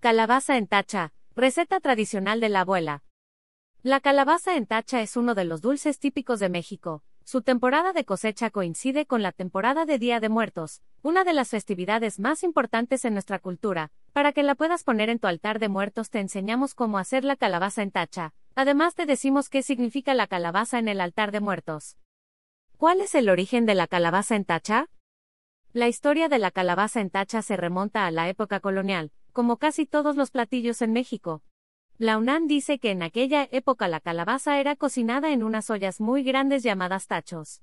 Calabaza en tacha, receta tradicional de la abuela. La calabaza en tacha es uno de los dulces típicos de México. Su temporada de cosecha coincide con la temporada de Día de Muertos, una de las festividades más importantes en nuestra cultura. Para que la puedas poner en tu altar de muertos te enseñamos cómo hacer la calabaza en tacha. Además te decimos qué significa la calabaza en el altar de muertos. ¿Cuál es el origen de la calabaza en tacha? La historia de la calabaza en tacha se remonta a la época colonial, como casi todos los platillos en México. La UNAM dice que en aquella época la calabaza era cocinada en unas ollas muy grandes llamadas tachos.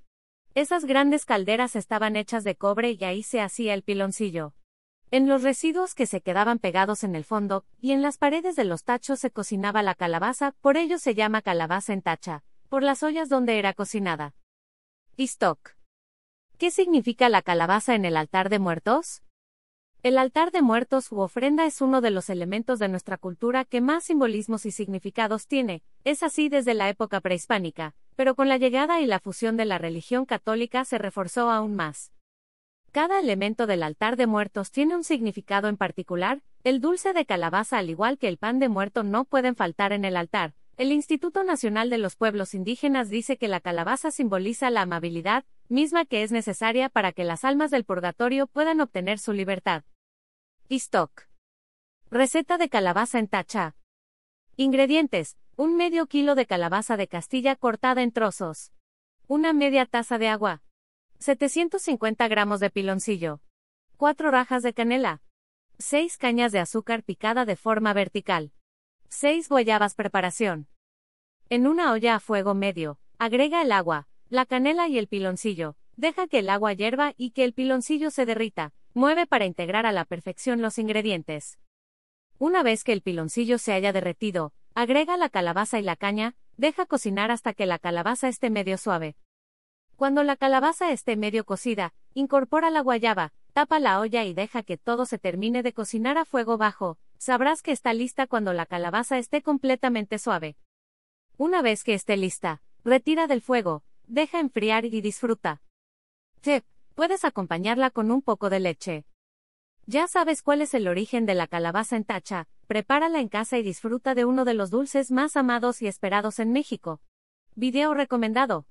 Esas grandes calderas estaban hechas de cobre y ahí se hacía el piloncillo. En los residuos que se quedaban pegados en el fondo, y en las paredes de los tachos se cocinaba la calabaza, por ello se llama calabaza en tacha, por las ollas donde era cocinada. Stock. ¿Qué significa la calabaza en el altar de muertos? El altar de muertos u ofrenda es uno de los elementos de nuestra cultura que más simbolismos y significados tiene, es así desde la época prehispánica, pero con la llegada y la fusión de la religión católica se reforzó aún más. Cada elemento del altar de muertos tiene un significado en particular, el dulce de calabaza al igual que el pan de muerto no pueden faltar en el altar. El Instituto Nacional de los Pueblos Indígenas dice que la calabaza simboliza la amabilidad, misma que es necesaria para que las almas del purgatorio puedan obtener su libertad. Stock. Receta de calabaza en tacha. Ingredientes: un medio kilo de calabaza de Castilla cortada en trozos. Una media taza de agua. 750 gramos de piloncillo. 4 rajas de canela. 6 cañas de azúcar picada de forma vertical. 6 guayabas preparación. En una olla a fuego medio, agrega el agua, la canela y el piloncillo. Deja que el agua hierva y que el piloncillo se derrita. Mueve para integrar a la perfección los ingredientes. Una vez que el piloncillo se haya derretido, agrega la calabaza y la caña, deja cocinar hasta que la calabaza esté medio suave. Cuando la calabaza esté medio cocida, incorpora la guayaba, tapa la olla y deja que todo se termine de cocinar a fuego bajo, sabrás que está lista cuando la calabaza esté completamente suave. Una vez que esté lista, retira del fuego, deja enfriar y disfruta. Tip. Puedes acompañarla con un poco de leche. Ya sabes cuál es el origen de la calabaza en tacha, prepárala en casa y disfruta de uno de los dulces más amados y esperados en México. Video recomendado.